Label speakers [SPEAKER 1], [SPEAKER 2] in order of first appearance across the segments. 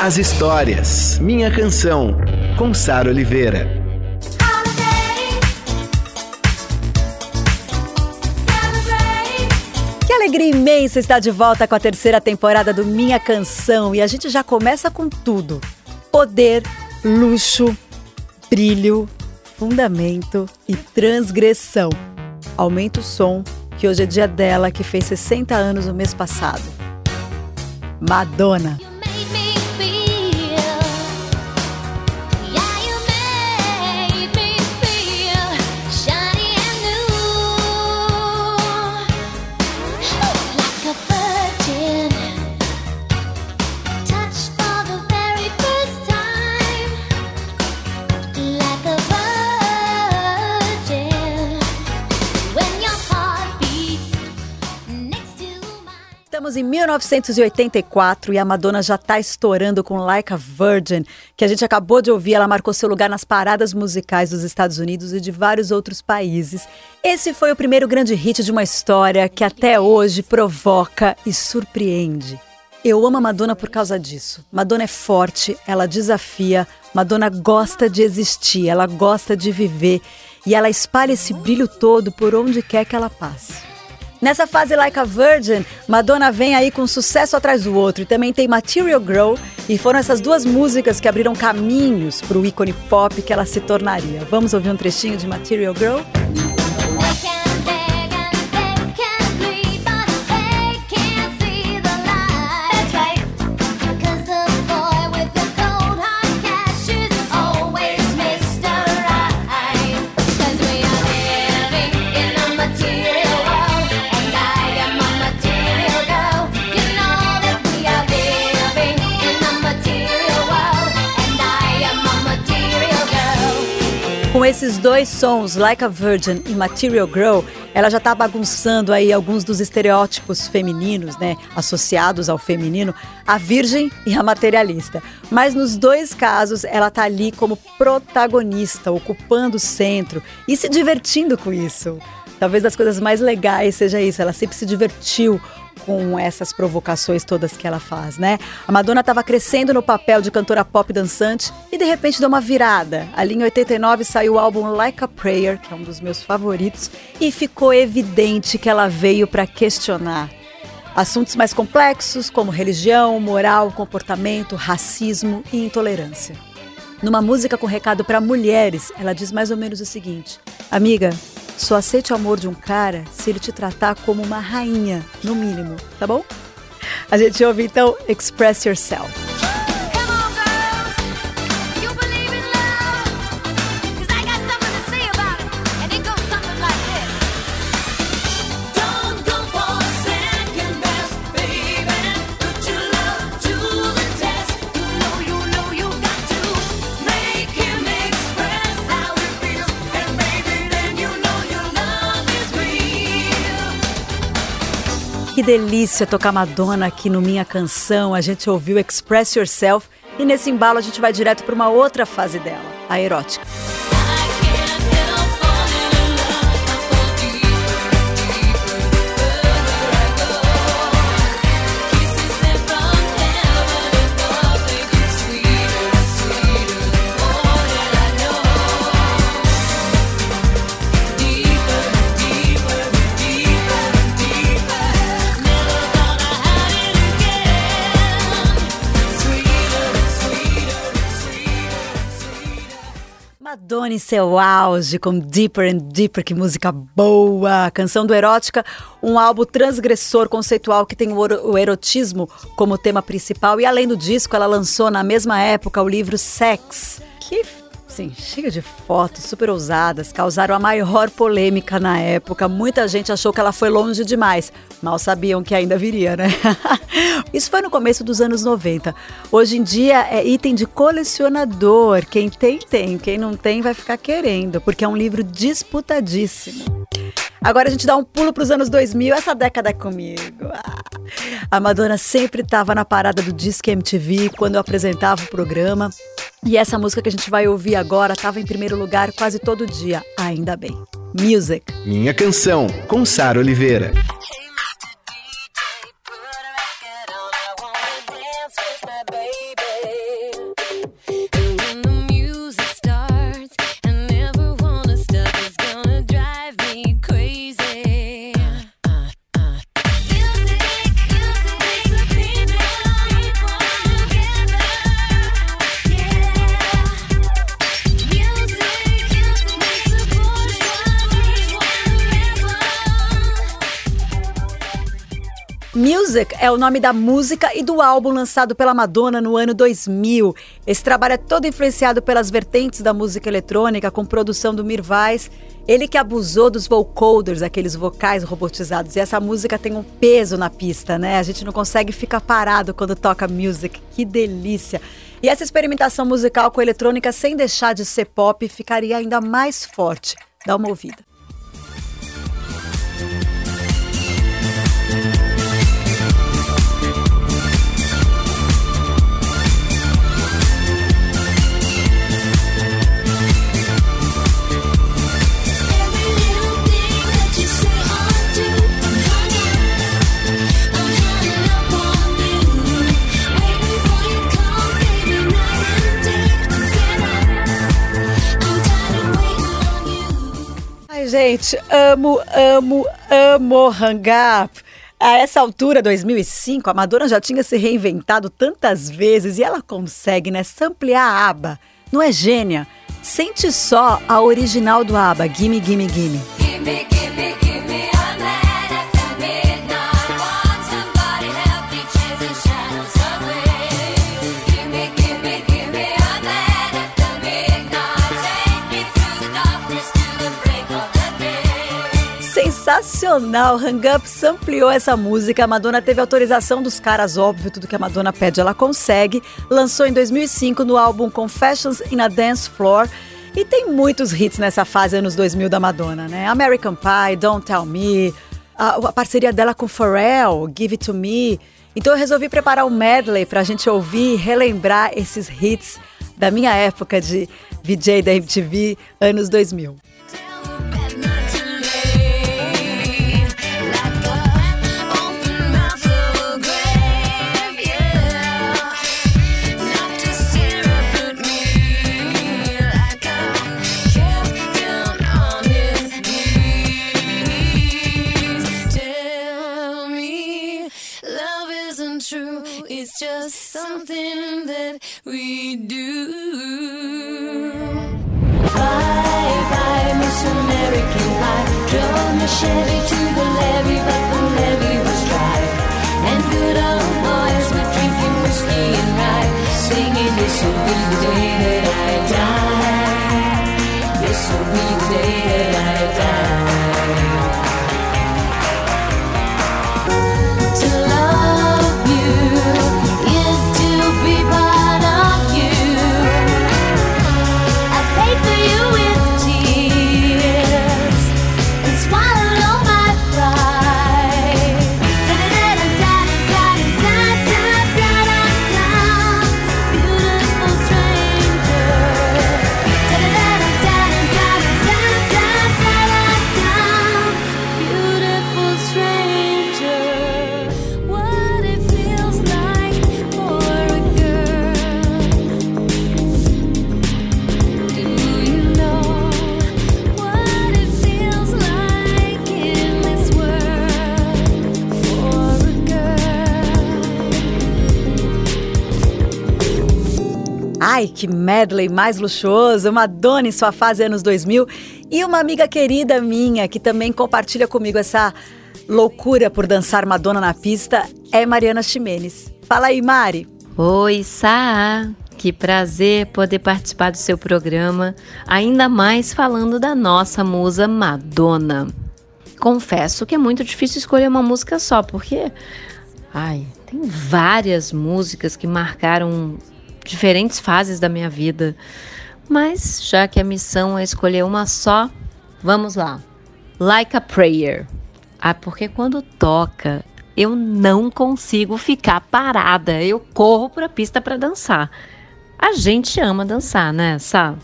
[SPEAKER 1] as histórias. Minha canção, com Sara Oliveira.
[SPEAKER 2] Que alegria imensa estar de volta com a terceira temporada do Minha Canção e a gente já começa com tudo: poder, luxo, brilho, fundamento e transgressão. Aumenta o som, que hoje é dia dela, que fez 60 anos no mês passado. Madonna. Estamos em 1984 e a Madonna já está estourando com Like a Virgin, que a gente acabou de ouvir. Ela marcou seu lugar nas paradas musicais dos Estados Unidos e de vários outros países. Esse foi o primeiro grande hit de uma história que até hoje provoca e surpreende. Eu amo a Madonna por causa disso. Madonna é forte, ela desafia, Madonna gosta de existir, ela gosta de viver e ela espalha esse brilho todo por onde quer que ela passe. Nessa fase Like a Virgin, Madonna vem aí com um sucesso atrás do outro e também tem Material Girl e foram essas duas músicas que abriram caminhos para o ícone pop que ela se tornaria. Vamos ouvir um trechinho de Material Girl? Com esses dois sons, Like a Virgin e Material Girl, ela já está bagunçando aí alguns dos estereótipos femininos, né, associados ao feminino, a virgem e a materialista. Mas nos dois casos, ela tá ali como protagonista, ocupando o centro e se divertindo com isso. Talvez das coisas mais legais seja isso, ela sempre se divertiu com essas provocações todas que ela faz, né? A Madonna estava crescendo no papel de cantora pop dançante e de repente deu uma virada. Ali em 89 saiu o álbum Like a Prayer, que é um dos meus favoritos, e ficou evidente que ela veio para questionar assuntos mais complexos como religião, moral, comportamento, racismo e intolerância. Numa música com recado para mulheres, ela diz mais ou menos o seguinte: Amiga, só aceite o amor de um cara se ele te tratar como uma rainha, no mínimo, tá bom? A gente ouve então Express Yourself. Delícia tocar Madonna aqui no Minha Canção. A gente ouviu Express Yourself e nesse embalo a gente vai direto para uma outra fase dela, a erótica. Em seu auge, com Deeper and Deeper, que música boa! Canção do Erótica, um álbum transgressor, conceitual, que tem o erotismo como tema principal. E além do disco, ela lançou na mesma época o livro Sex, que Sim, cheia de fotos super ousadas, causaram a maior polêmica na época. Muita gente achou que ela foi longe demais. Mal sabiam que ainda viria, né? Isso foi no começo dos anos 90. Hoje em dia é item de colecionador. Quem tem, tem. Quem não tem, vai ficar querendo, porque é um livro disputadíssimo. Agora a gente dá um pulo para os anos 2000, essa década é comigo. Ah, a Madonna sempre estava na parada do Disque MTV quando eu apresentava o programa. E essa música que a gente vai ouvir agora estava em primeiro lugar quase todo dia, ainda bem. Music.
[SPEAKER 1] Minha canção, com Sara Oliveira.
[SPEAKER 2] Music é o nome da música e do álbum lançado pela Madonna no ano 2000. Esse trabalho é todo influenciado pelas vertentes da música eletrônica, com produção do Mir Weiss. Ele que abusou dos vocoders, aqueles vocais robotizados. E essa música tem um peso na pista, né? A gente não consegue ficar parado quando toca music. Que delícia! E essa experimentação musical com eletrônica, sem deixar de ser pop, ficaria ainda mais forte. Dá uma ouvida. Gente, amo, amo, amo Hang Up. A essa altura, 2005, a Madonna já tinha se reinventado tantas vezes e ela consegue, né, ampliar a aba. Não é gênia? Sente só a original do ABBA, Gimme, Gimme, Gimme. Sensacional. Hang Up ampliou essa música. A Madonna teve autorização dos caras, óbvio, tudo que a Madonna pede ela consegue. Lançou em 2005 no álbum Confessions in a Dance Floor. E tem muitos hits nessa fase, anos 2000 da Madonna, né? American Pie, Don't Tell Me, a, a parceria dela com Pharrell, Give It To Me. Então eu resolvi preparar um medley pra gente ouvir e relembrar esses hits da minha época de VJ da MTV, anos 2000. Ai, que medley mais luxuoso! Madonna em sua fase anos 2000 e uma amiga querida minha que também compartilha comigo essa loucura por dançar Madonna na pista é Mariana Ximenes. Fala aí, Mari!
[SPEAKER 3] Oi, Sá! que prazer poder participar do seu programa, ainda mais falando da nossa musa Madonna. Confesso que é muito difícil escolher uma música só, porque ai, tem várias músicas que marcaram diferentes fases da minha vida. Mas já que a missão é escolher uma só, vamos lá. Like a Prayer. Ah, porque quando toca, eu não consigo ficar parada. Eu corro para a pista para dançar. A gente ama dançar, né, Sá?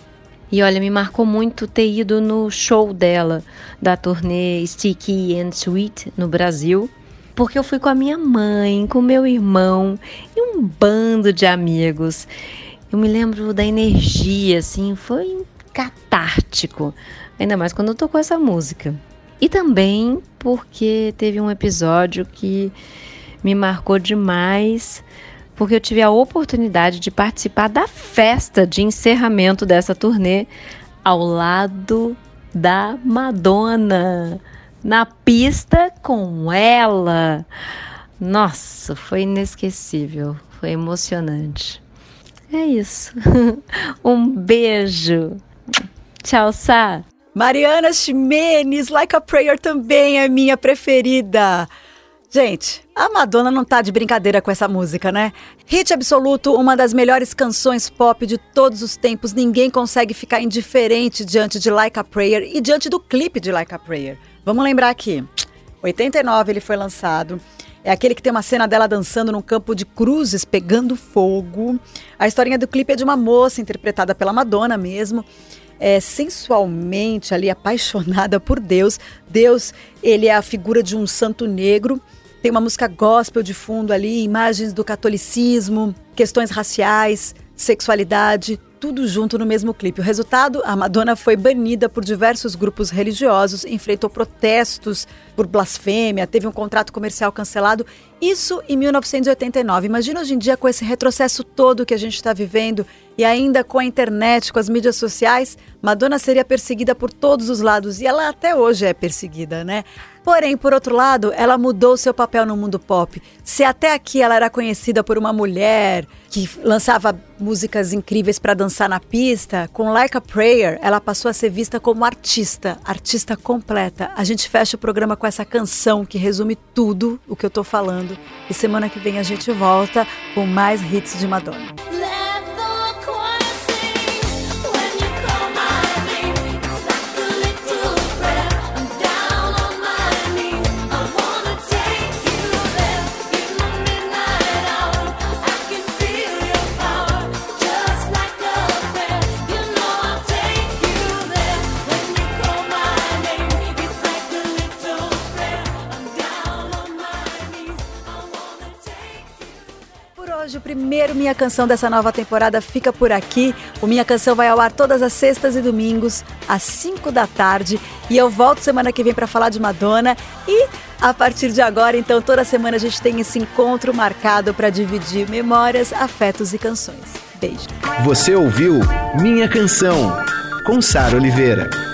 [SPEAKER 3] E olha, me marcou muito ter ido no show dela, da turnê Sticky and Sweet no Brasil, porque eu fui com a minha mãe, com meu irmão um bando de amigos. Eu me lembro da energia, assim, foi catártico, ainda mais quando tocou essa música. E também porque teve um episódio que me marcou demais, porque eu tive a oportunidade de participar da festa de encerramento dessa turnê ao lado da Madonna, na pista com ela. Nossa, foi inesquecível, foi emocionante. É isso. um beijo. Tchau, Sá.
[SPEAKER 2] Mariana Ximenes, Like a Prayer também é minha preferida. Gente, a Madonna não tá de brincadeira com essa música, né? Hit absoluto, uma das melhores canções pop de todos os tempos. Ninguém consegue ficar indiferente diante de Like a Prayer e diante do clipe de Like a Prayer. Vamos lembrar aqui. 89 ele foi lançado. É aquele que tem uma cena dela dançando num campo de cruzes pegando fogo. A historinha do clipe é de uma moça interpretada pela Madonna mesmo é, sensualmente ali apaixonada por Deus. Deus, ele é a figura de um santo negro. Tem uma música gospel de fundo ali, imagens do catolicismo, questões raciais, sexualidade, tudo junto no mesmo clipe. O resultado, a Madonna foi banida por diversos grupos religiosos, enfrentou protestos por blasfêmia, teve um contrato comercial cancelado. Isso em 1989. Imagina hoje em dia com esse retrocesso todo que a gente está vivendo e ainda com a internet, com as mídias sociais, Madonna seria perseguida por todos os lados e ela até hoje é perseguida, né? Porém, por outro lado, ela mudou seu papel no mundo pop. Se até aqui ela era conhecida por uma mulher que lançava músicas incríveis para dançar na pista, com Like a Prayer, ela passou a ser vista como artista, artista completa. A gente fecha o programa com essa canção que resume tudo o que eu tô falando. E semana que vem a gente volta com mais hits de Madonna. Hoje o primeiro Minha Canção dessa nova temporada fica por aqui. O Minha Canção vai ao ar todas as sextas e domingos, às 5 da tarde. E eu volto semana que vem para falar de Madonna. E a partir de agora, então, toda semana a gente tem esse encontro marcado para dividir memórias, afetos e canções. Beijo.
[SPEAKER 1] Você ouviu Minha Canção, com Sara Oliveira.